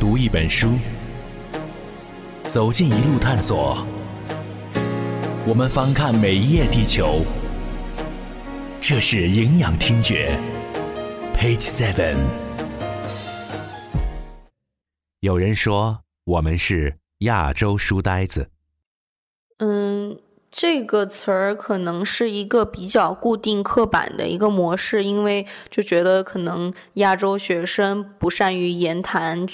读一本书，走进一路探索。我们翻看每一页地球，这是营养听觉。Page Seven。有人说我们是亚洲书呆子。嗯，这个词儿可能是一个比较固定、刻板的一个模式，因为就觉得可能亚洲学生不善于言谈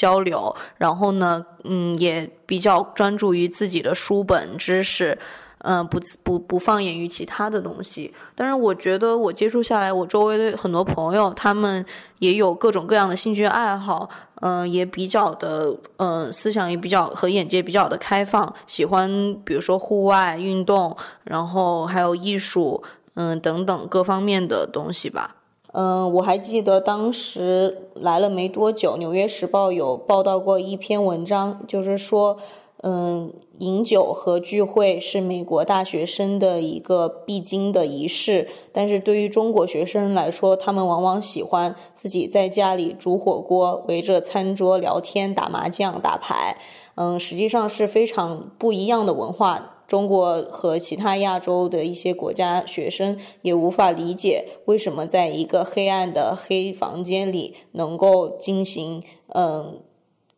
交流，然后呢，嗯，也比较专注于自己的书本知识。嗯，不不不放眼于其他的东西。但是我觉得我接触下来，我周围的很多朋友，他们也有各种各样的兴趣爱好，嗯，也比较的，嗯，思想也比较和眼界比较的开放，喜欢比如说户外运动，然后还有艺术，嗯，等等各方面的东西吧。嗯，我还记得当时来了没多久，《纽约时报》有报道过一篇文章，就是说。嗯，饮酒和聚会是美国大学生的一个必经的仪式，但是对于中国学生来说，他们往往喜欢自己在家里煮火锅，围着餐桌聊天、打麻将、打牌。嗯，实际上是非常不一样的文化。中国和其他亚洲的一些国家学生也无法理解，为什么在一个黑暗的黑房间里能够进行嗯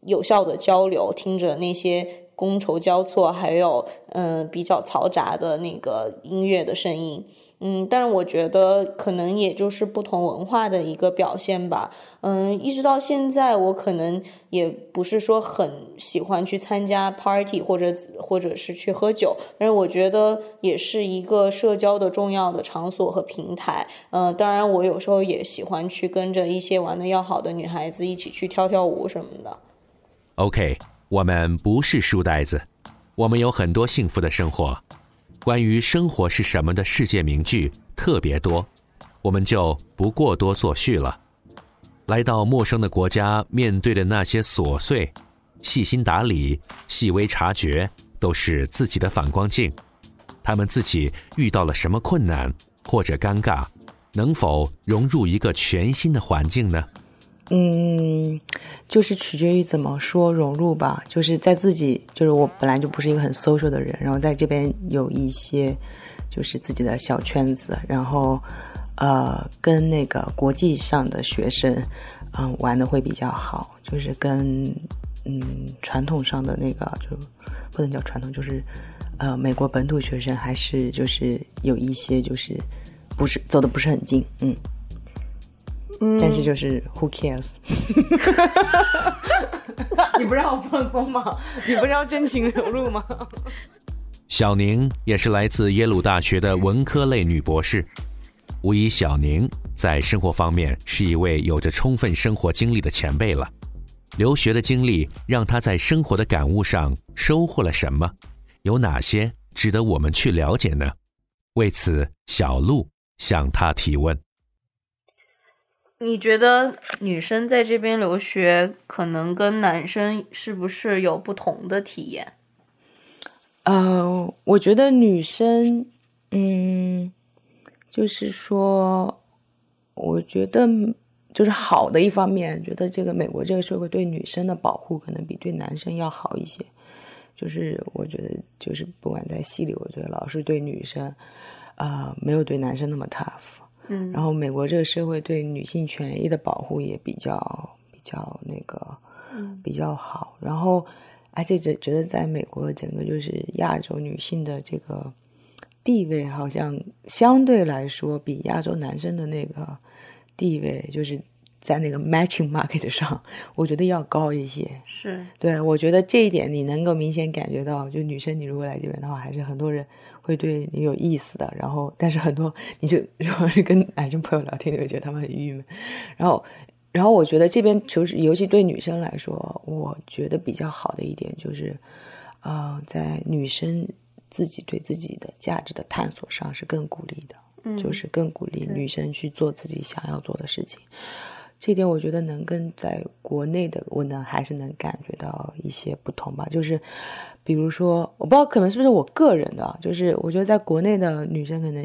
有效的交流，听着那些。觥筹交错，还有嗯比较嘈杂的那个音乐的声音，嗯，但是我觉得可能也就是不同文化的一个表现吧，嗯，一直到现在，我可能也不是说很喜欢去参加 party 或者或者是去喝酒，但是我觉得也是一个社交的重要的场所和平台，嗯，当然我有时候也喜欢去跟着一些玩的要好的女孩子一起去跳跳舞什么的。OK。我们不是书呆子，我们有很多幸福的生活。关于生活是什么的世界名句特别多，我们就不过多作序了。来到陌生的国家，面对的那些琐碎、细心打理、细微察觉，都是自己的反光镜。他们自己遇到了什么困难或者尴尬，能否融入一个全新的环境呢？嗯，就是取决于怎么说融入吧。就是在自己，就是我本来就不是一个很 social 的人，然后在这边有一些就是自己的小圈子，然后呃，跟那个国际上的学生嗯玩的会比较好。就是跟嗯传统上的那个就不能叫传统，就是呃美国本土学生还是就是有一些就是不是走的不是很近，嗯。但是就是 Who cares？你不让我放松吗？你不是要真情流露吗？小宁也是来自耶鲁大学的文科类女博士，无疑小宁在生活方面是一位有着充分生活经历的前辈了。留学的经历让她在生活的感悟上收获了什么？有哪些值得我们去了解呢？为此，小鹿向她提问。你觉得女生在这边留学，可能跟男生是不是有不同的体验？呃，我觉得女生，嗯，就是说，我觉得就是好的一方面，觉得这个美国这个社会对女生的保护可能比对男生要好一些。就是我觉得，就是不管在戏里，我觉得老师对女生，啊，没有对男生那么 tough。嗯，然后美国这个社会对女性权益的保护也比较比较那个，嗯，比较好。然后，而且觉觉得在美国整个就是亚洲女性的这个地位，好像相对来说比亚洲男生的那个地位，就是在那个 matching market 上，我觉得要高一些。是，对我觉得这一点你能够明显感觉到，就女生你如果来这边的话，还是很多人。会对你有意思的，然后但是很多你就如果是跟男生朋友聊天，你会觉得他们很郁闷。然后，然后我觉得这边就是，尤其对女生来说，我觉得比较好的一点就是，呃，在女生自己对自己的价值的探索上是更鼓励的，就是更鼓励女生去做自己想要做的事情。这点我觉得能跟在国内的我能还是能感觉到一些不同吧，就是。比如说，我不知道可能是不是我个人的，就是我觉得在国内的女生可能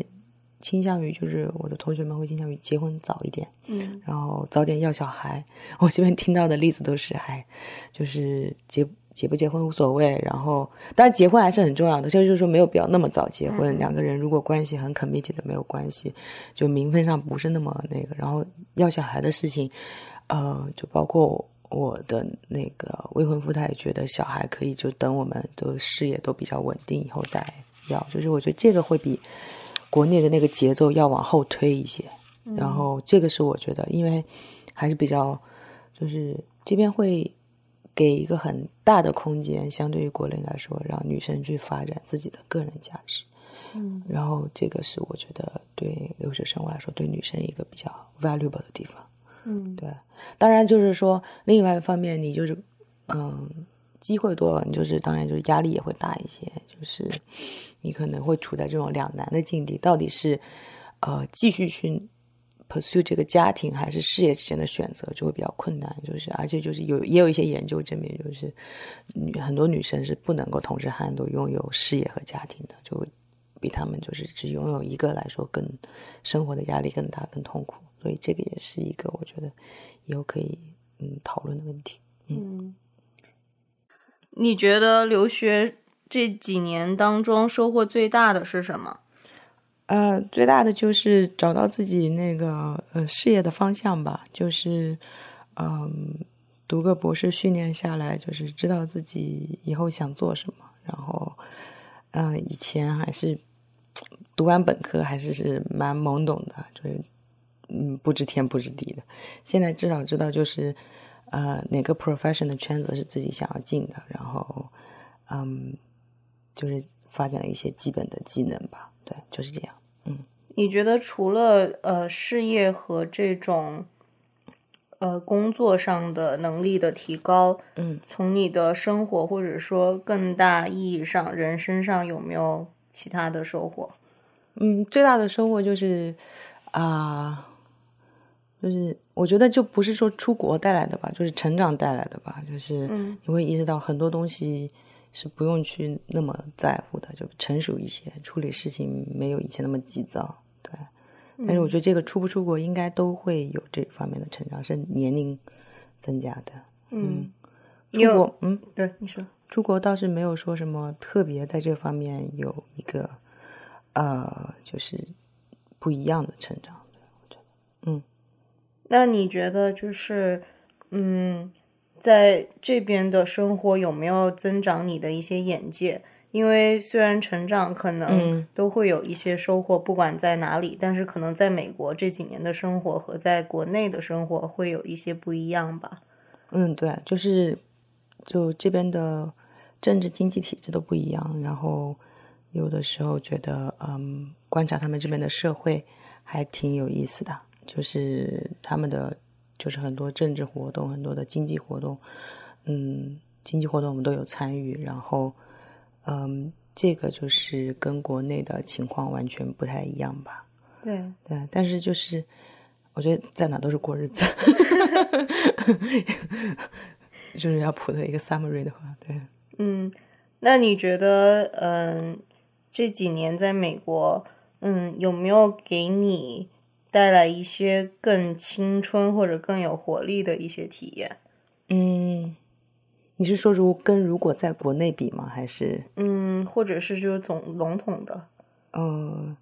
倾向于就是我的同学们会倾向于结婚早一点，嗯然后早点要小孩。我这边听到的例子都是，哎，就是结结不结婚无所谓，然后当然结婚还是很重要的，就是说没有必要那么早结婚。两个人如果关系很 committed 的没有关系，就名分上不是那么那个。然后要小孩的事情，呃，就包括我的那个未婚夫，他也觉得小孩可以就等我们的事业都比较稳定以后再要。就是我觉得这个会比国内的那个节奏要往后推一些。然后这个是我觉得，因为还是比较，就是这边会给一个很大的空间，相对于国内来说，让女生去发展自己的个人价值。嗯，然后这个是我觉得对留学生活来说，对女生一个比较 valuable 的地方。嗯对，当然就是说，另外一方面，你就是嗯，机会多了，你就是当然就是压力也会大一些，就是你可能会处在这种两难的境地，到底是呃继续去 pursue 这个家庭还是事业之间的选择，就会比较困难。就是而且就是有也有一些研究证明，就是女很多女生是不能够同时汉都拥有事业和家庭的，就比他们就是只拥有一个来说更生活的压力更大、更痛苦。所以这个也是一个我觉得以后可以嗯讨论的问题。嗯，你觉得留学这几年当中收获最大的是什么？呃，最大的就是找到自己那个呃事业的方向吧，就是嗯、读个博士训练下来，就是知道自己以后想做什么。然后，嗯、以前还是读完本科还是是蛮懵懂的，就是嗯不知天不知地的。现在至少知道就是呃哪个 profession 的圈子是自己想要进的，然后嗯就是发展了一些基本的技能吧。对，就是这样。嗯你觉得除了呃事业和这种呃工作上的能力的提高，嗯，从你的生活或者说更大意义上人身上有没有其他的收获？嗯，最大的收获就是啊、就是我觉得就不是说出国带来的吧，就是成长带来的吧，就是嗯你会意识到很多东西是不用去那么在乎的，就成熟一些，处理事情没有以前那么急躁。对，但是我觉得这个出不出国应该都会有这方面的成长，是年龄增加的。嗯，出国，嗯，对你说，出国倒是没有说什么特别在这方面有一个呃，就是不一样的成长。我觉得，嗯那你觉得就是嗯，在这边的生活有没有增长你的一些眼界？因为虽然成长可能嗯都会有一些收获，不管在哪里，但是可能在美国这几年的生活和在国内的生活会有一些不一样吧。嗯，对，就是就这边的政治经济体制都不一样，然后有的时候觉得，嗯，观察他们这边的社会还挺有意思的，就是他们的就是很多政治活动，很多的经济活动，嗯，经济活动我们都有参与，然后，嗯，这个就是跟国内的情况完全不太一样吧。对，对，但是就是我觉得在哪都是过日子，就是要普的一个 summary 的话，对，嗯，那你觉得，嗯，这几年在美国，嗯，有没有给你带来一些更青春或者更有活力的一些体验？嗯，你是说如跟如果在国内比吗？还是嗯，或者是就是总笼统的，嗯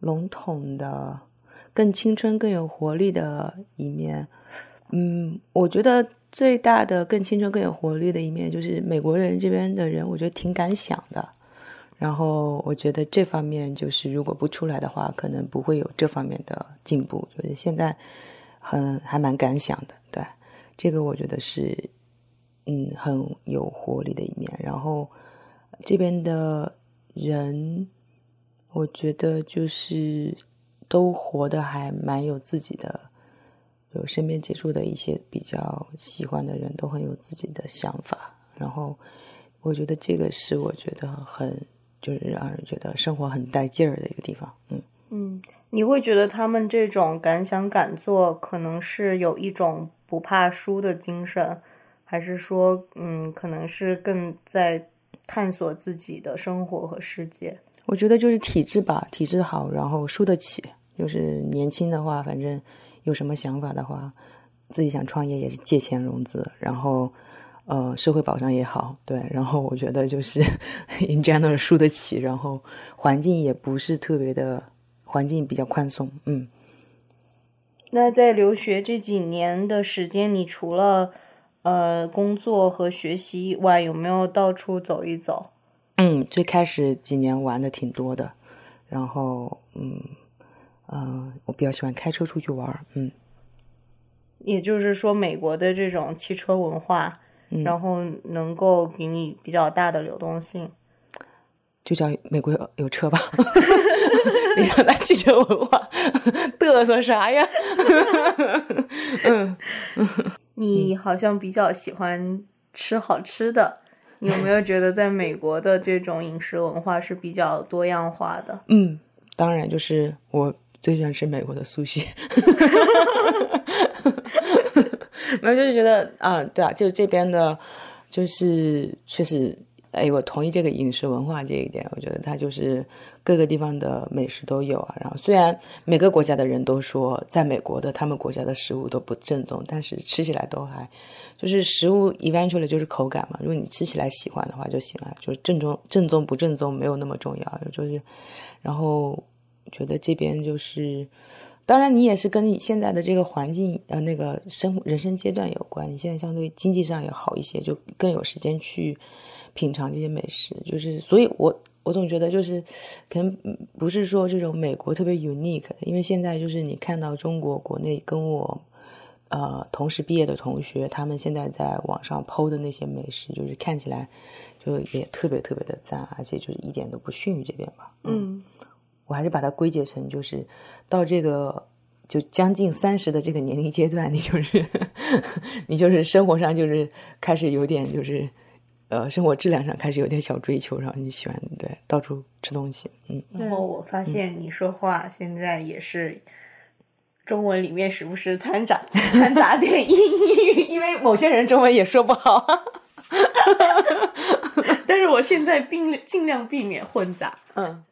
笼统的更青春、更有活力的一面？嗯，我觉得最大的更青春、更有活力的一面就是美国人这边的人，我觉得挺敢想的。然后我觉得这方面就是如果不出来的话，可能不会有这方面的进步。就是现在很还蛮敢想的，对这个我觉得是嗯很有活力的一面。然后这边的人，我觉得就是都活得还蛮有自己的，有身边接触的一些比较喜欢的人都很有自己的想法。然后我觉得这个是我觉得很就是让人觉得生活很带劲儿的一个地方。嗯。嗯，你会觉得他们这种敢想敢做，可能是有一种不怕输的精神，还是说，嗯，可能是更在探索自己的生活和世界。我觉得就是体质吧，体质好，然后输得起。就是年轻的话，反正有什么想法的话，自己想创业也是借钱融资，然后呃社会保障也好，对。然后我觉得就是 in general 输得起，然后环境也不是特别的，环境比较宽松，嗯。那在留学这几年的时间，你除了呃工作和学习以外，有没有到处走一走？嗯，最开始几年玩的挺多的，然后嗯嗯，我比较喜欢开车出去玩，嗯。也就是说，美国的这种汽车文化，然后能够给你比较大的流动性，就叫美国有车吧。比较大汽车文化，嘚瑟啥呀？嗯，你好像比较喜欢吃好吃的。你有没有觉得在美国的这种饮食文化是比较多样化的？嗯，当然，就是我最喜欢吃美国的苏西。没有，就是觉得啊，对啊，就这边的，就是确实，哎，我同意这个饮食文化这一点。我觉得它就是各个地方的美食都有啊。然后虽然每个国家的人都说，在美国的他们国家的食物都不正宗，但是吃起来都还。就是食物 eventually 就是口感嘛，如果你吃起来喜欢的话就行了，就是正宗正宗不正宗没有那么重要，就是，然后觉得这边就是，当然你也是跟你现在的这个环境呃那个生人生阶段有关，你现在相对经济上也好一些，就更有时间去品尝这些美食，就是所以我我总觉得就是可能不是说这种美国特别 unique，因为现在就是你看到中国国内跟我。呃，同时毕业的同学，他们现在在网上剖的那些美食，就是看起来就也特别特别的赞，而且就是一点都不逊于这边吧。嗯，我还是把它归结成，就是到这个就将近三十的这个年龄阶段，你就是 你就是生活上就是开始有点就是呃生活质量上开始有点小追求，然后你喜欢对到处吃东西。嗯，然后我发现你说话现在也是。中文里面时不时掺杂 掺杂点英语，因为某些人中文也说不好。但是我现在尽尽量避免混杂。嗯。